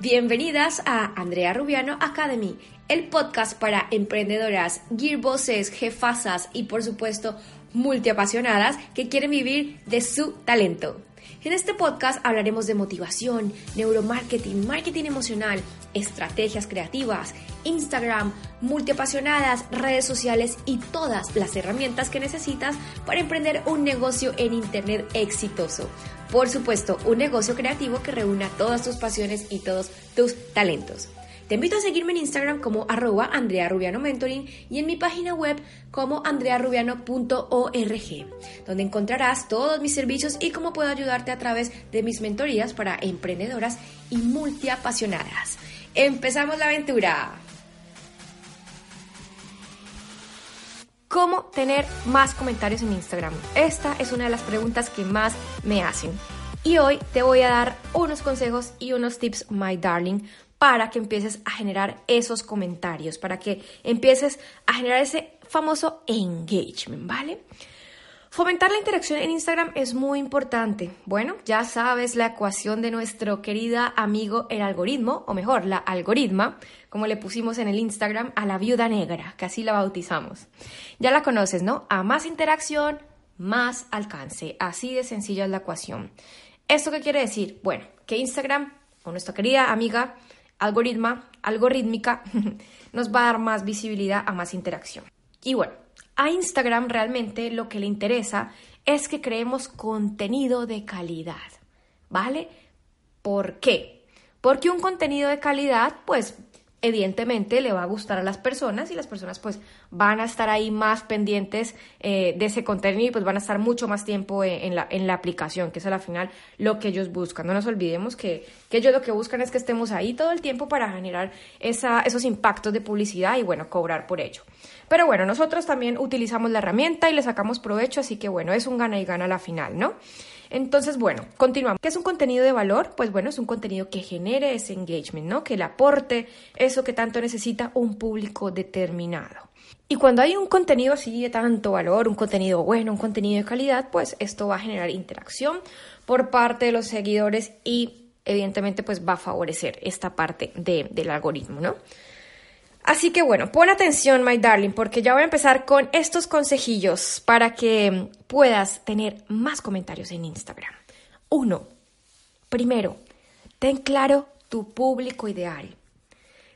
Bienvenidas a Andrea Rubiano Academy, el podcast para emprendedoras, gearbosses, jefasas y por supuesto multiapasionadas que quieren vivir de su talento. En este podcast hablaremos de motivación, neuromarketing, marketing emocional, estrategias creativas, Instagram, multiapasionadas, redes sociales y todas las herramientas que necesitas para emprender un negocio en Internet exitoso. Por supuesto, un negocio creativo que reúna todas tus pasiones y todos tus talentos. Te invito a seguirme en Instagram como arroba Andrea Mentoring y en mi página web como andrearubiano.org, donde encontrarás todos mis servicios y cómo puedo ayudarte a través de mis mentorías para emprendedoras y multiapasionadas. ¡Empezamos la aventura! ¿Cómo tener más comentarios en Instagram? Esta es una de las preguntas que más me hacen. Y hoy te voy a dar unos consejos y unos tips, my darling, para que empieces a generar esos comentarios, para que empieces a generar ese famoso engagement, ¿vale? Fomentar la interacción en Instagram es muy importante. Bueno, ya sabes la ecuación de nuestro querida amigo el algoritmo, o mejor, la algoritma, como le pusimos en el Instagram a la viuda negra, que así la bautizamos. Ya la conoces, ¿no? A más interacción, más alcance. Así de sencilla es la ecuación. ¿Esto qué quiere decir? Bueno, que Instagram, o nuestra querida amiga algoritma, algorítmica, nos va a dar más visibilidad a más interacción. Y bueno, a Instagram realmente lo que le interesa es que creemos contenido de calidad, ¿vale? ¿Por qué? Porque un contenido de calidad, pues evidentemente le va a gustar a las personas y las personas pues van a estar ahí más pendientes eh, de ese contenido y pues van a estar mucho más tiempo en, la, en la aplicación, que es al final lo que ellos buscan. No nos olvidemos que, que, ellos lo que buscan es que estemos ahí todo el tiempo para generar esa, esos impactos de publicidad y bueno, cobrar por ello. Pero bueno, nosotros también utilizamos la herramienta y le sacamos provecho, así que bueno, es un gana y gana a la final, ¿no? Entonces, bueno, continuamos. ¿Qué es un contenido de valor? Pues bueno, es un contenido que genere ese engagement, ¿no? Que le aporte eso que tanto necesita un público determinado. Y cuando hay un contenido así de tanto valor, un contenido bueno, un contenido de calidad, pues esto va a generar interacción por parte de los seguidores y evidentemente pues va a favorecer esta parte del algoritmo, ¿no? Así que bueno, pon atención, my darling, porque ya voy a empezar con estos consejillos para que puedas tener más comentarios en Instagram. Uno, primero, ten claro tu público ideal.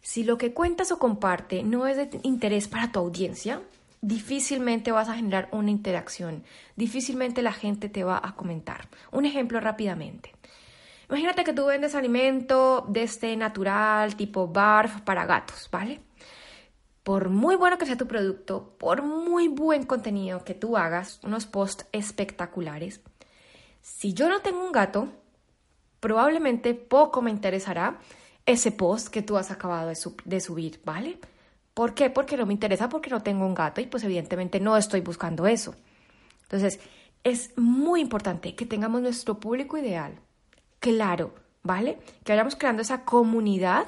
Si lo que cuentas o comparte no es de interés para tu audiencia, difícilmente vas a generar una interacción, difícilmente la gente te va a comentar. Un ejemplo rápidamente. Imagínate que tú vendes alimento de este natural, tipo barf para gatos, ¿vale? Por muy bueno que sea tu producto, por muy buen contenido que tú hagas, unos posts espectaculares, si yo no tengo un gato, probablemente poco me interesará ese post que tú has acabado de, subir, ¿vale? ¿Por qué? Porque no me interesa, porque no tengo un gato y pues evidentemente no estoy buscando eso. Entonces, es muy importante que tengamos nuestro público ideal claro, ¿vale? Que vayamos creando esa comunidad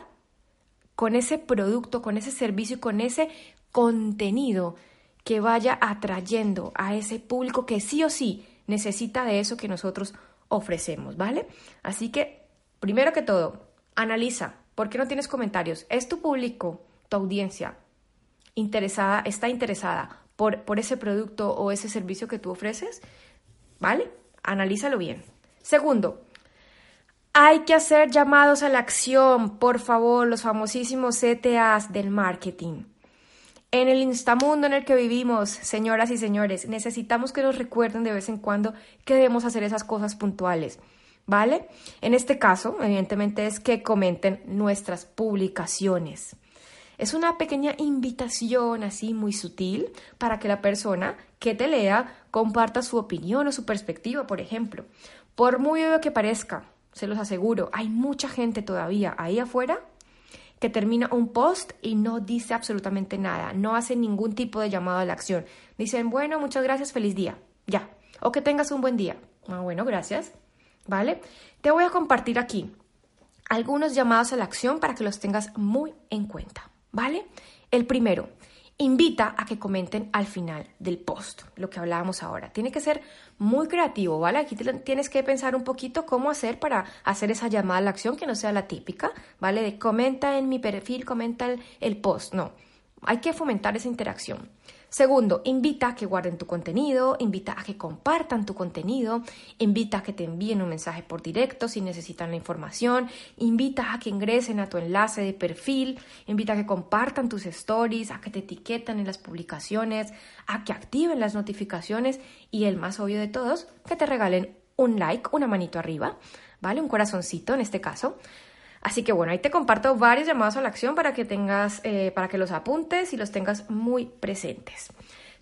con ese producto, con ese servicio y con ese contenido que vaya atrayendo a ese público que sí o sí necesita de eso que nosotros ofrecemos, ¿vale? Así que, primero que todo, analiza, ¿por qué no tienes comentarios? ¿Es tu público, tu audiencia interesada, está interesada por, por ese producto o ese servicio que tú ofreces? ¿Vale? Analízalo bien. Segundo, hay que hacer llamados a la acción, por favor, los famosísimos CTAs del marketing. En el instamundo en el que vivimos, señoras y señores, necesitamos que nos recuerden de vez en cuando que debemos hacer esas cosas puntuales, ¿vale? En este caso, evidentemente, es que comenten nuestras publicaciones. Es una pequeña invitación así muy sutil para que la persona que te lea comparta su opinión o su perspectiva, por ejemplo. Por muy obvio que parezca, se los aseguro, hay mucha gente todavía ahí afuera que termina un post y no dice absolutamente nada, no hace ningún tipo de llamado a la acción. Dicen, bueno, muchas gracias, feliz día, ya. O que tengas un buen día. Ah, bueno, gracias. ¿Vale? Te voy a compartir aquí algunos llamados a la acción para que los tengas muy en cuenta. ¿Vale? El primero, invita a que comenten al final del post, lo que hablábamos ahora. Tiene que ser muy creativo, ¿vale? Aquí tienes que pensar un poquito cómo hacer para hacer esa llamada a la acción que no sea la típica, ¿vale? De comenta en mi perfil, comenta el, el post, no. Hay que fomentar esa interacción. Segundo, invita a que guarden tu contenido, invita a que compartan tu contenido, invita a que te envíen un mensaje por directo si necesitan la información, invita a que ingresen a tu enlace de perfil, invita a que compartan tus stories, a que te etiquetan en las publicaciones, a que activen las notificaciones y el más obvio de todos, que te regalen un like, una manito arriba, ¿vale? Un corazoncito en este caso. Así que bueno, ahí te comparto varios llamados a la acción para que tengas, eh, para que los apuntes y los tengas muy presentes.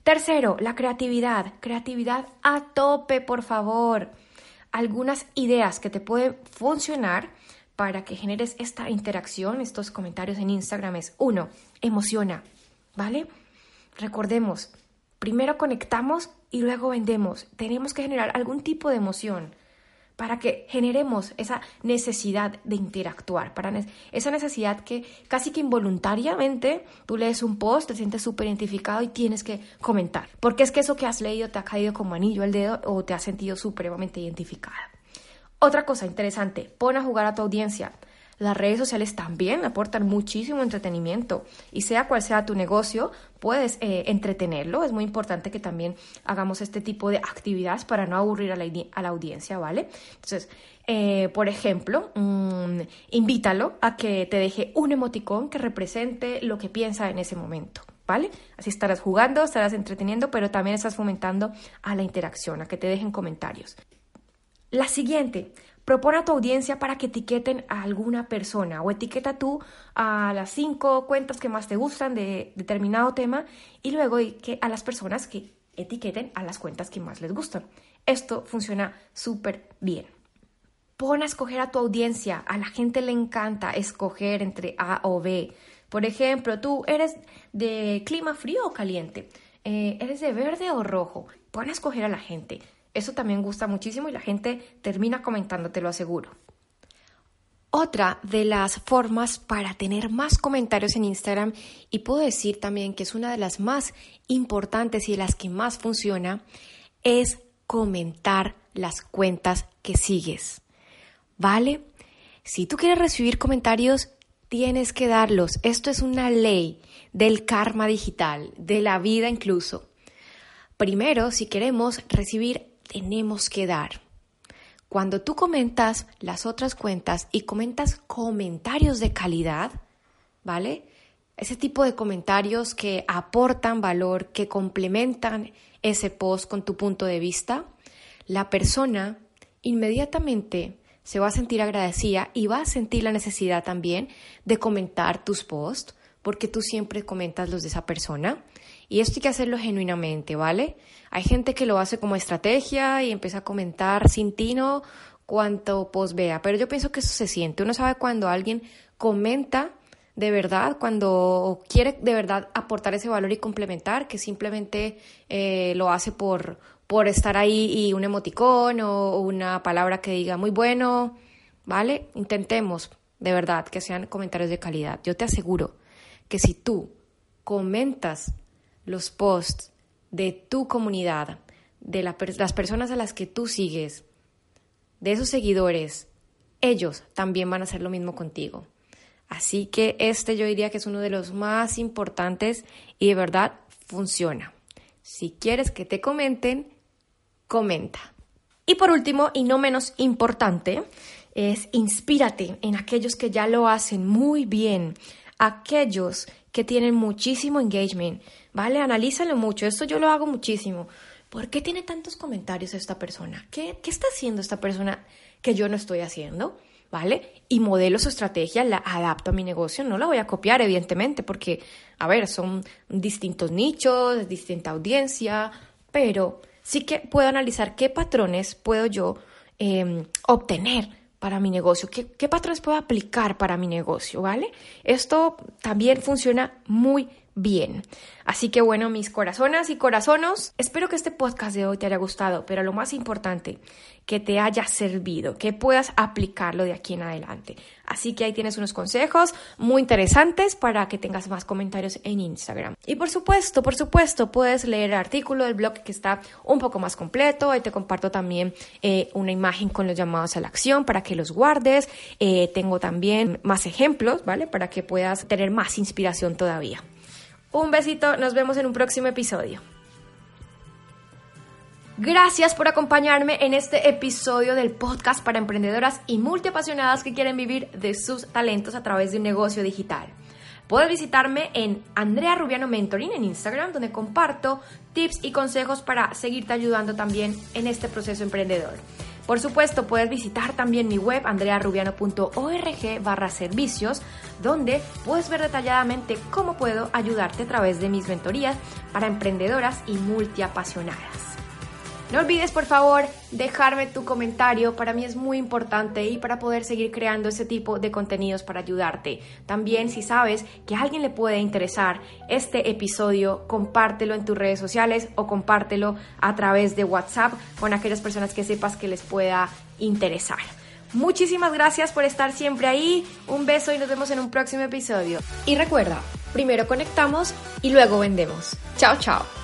Tercero, la creatividad. Creatividad a tope, por favor. Algunas ideas que te pueden funcionar para que generes esta interacción, estos comentarios en Instagram es uno, emociona, ¿vale? Recordemos, primero conectamos y luego vendemos. Tenemos que generar algún tipo de emoción para que generemos esa necesidad de interactuar, para esa necesidad que casi que involuntariamente tú lees un post, te sientes súper identificado y tienes que comentar, porque es que eso que has leído te ha caído como anillo al dedo o te has sentido supremamente identificada. Otra cosa interesante, pon a jugar a tu audiencia. Las redes sociales también aportan muchísimo entretenimiento y sea cual sea tu negocio, puedes eh, entretenerlo. Es muy importante que también hagamos este tipo de actividades para no aburrir a la, audiencia, ¿vale? Entonces, eh, por ejemplo, mm, invítalo a que te deje un emoticón que represente lo que piensa en ese momento. ¿Vale? Así estarás jugando, estarás entreteniendo, pero también estás fomentando a la interacción, a que te dejen comentarios. La siguiente, Propone a tu audiencia para que etiqueten a alguna persona o etiqueta tú a las cinco cuentas que más te gustan de determinado tema y luego que a las personas que etiqueten a las cuentas que más les gustan. Esto funciona súper bien. Pon a escoger a tu audiencia. A la gente le encanta escoger entre A o B. Por ejemplo, tú eres de clima frío o caliente. Eh, ¿Eres de verde o rojo? Pon a escoger a la gente. Eso también gusta muchísimo y la gente termina comentando, te lo aseguro. Otra de las formas para tener más comentarios en Instagram, y puedo decir también que es una de las más importantes y de las que más funciona, es comentar las cuentas que sigues. ¿Vale? Si tú quieres recibir comentarios, tienes que darlos. Esto es una ley del karma digital, de la vida incluso. Primero, si queremos recibir tenemos que dar. Cuando tú comentas las otras cuentas y comentas comentarios de calidad, ¿vale? Ese tipo de comentarios que aportan valor, que complementan ese post con tu punto de vista, la persona inmediatamente se va a sentir agradecida y va a sentir la necesidad también de comentar tus posts, porque tú siempre comentas los de esa persona. Y esto hay que hacerlo genuinamente, ¿vale? Hay gente que lo hace como estrategia y empieza a comentar sin tino cuanto post vea, pero yo pienso que eso se siente. Uno sabe cuando alguien comenta de verdad, cuando quiere de verdad aportar ese valor y complementar, que simplemente eh, lo hace por, por estar ahí y un emoticón o una palabra que diga muy bueno, ¿vale? Intentemos de verdad que sean comentarios de calidad. Yo te aseguro que si tú comentas los posts de tu comunidad, de las personas a las que tú sigues, de esos seguidores, ellos también van a hacer lo mismo contigo. Así que este yo diría que es uno de los más importantes y de verdad funciona. Si quieres que te comenten, comenta. Y por último, y no menos importante, es inspírate en aquellos que ya lo hacen muy bien, aquellos que tienen muchísimo engagement, ¿vale? Analízalo mucho, esto yo lo hago muchísimo. ¿Por qué tiene tantos comentarios esta persona? ¿Qué, qué está haciendo esta persona que yo no estoy haciendo? ¿Vale? Y modelo su estrategia, la adapto a mi negocio, no la voy a copiar, evidentemente, porque, a ver, son distintos nichos, distinta audiencia, pero sí que puedo analizar qué patrones puedo yo em, obtener para mi negocio? ¿Qué, ¿Qué patrones puedo aplicar para mi negocio? ¿Vale? Esto también funciona muy bien. Así que bueno, mis corazonas y corazonos, espero que este podcast de hoy te haya gustado, pero lo más importante, que te haya servido, que puedas aplicarlo de aquí en adelante. Así que ahí tienes unos consejos muy interesantes para que tengas más comentarios en Instagram. Y por supuesto, por supuesto, puedes leer el artículo del blog que está un poco más completo. Ahí te comparto también eh, una imagen con los llamados a la acción para que los guardes. Eh, tengo también más ejemplos, ¿vale? Para que puedas tener más inspiración todavía. Un besito, nos vemos en un próximo episodio. Gracias por acompañarme en este episodio del podcast para emprendedoras y multiapasionadas que quieren vivir de sus talentos a través de un negocio digital. Puedes visitarme en Andrea Rubiano Mentoring en Instagram, donde comparto tips y consejos para seguirte ayudando también en este proceso emprendedor. Por supuesto, puedes visitar también mi web andrearubiano.org barra servicios, donde puedes ver detalladamente cómo puedo ayudarte a través de mis mentorías para emprendedoras y multiapasionadas. No olvides, por favor, dejarme tu comentario. Para mí es muy importante y para poder seguir creando ese tipo de contenidos para ayudarte. También, si sabes que a alguien le puede interesar este episodio, compártelo en tus redes sociales o compártelo a través de WhatsApp con aquellas personas que sepas que les pueda interesar. Muchísimas gracias por estar siempre ahí. Un beso y nos vemos en un próximo episodio. Y recuerda, primero conectamos y luego vendemos. Chao, chao.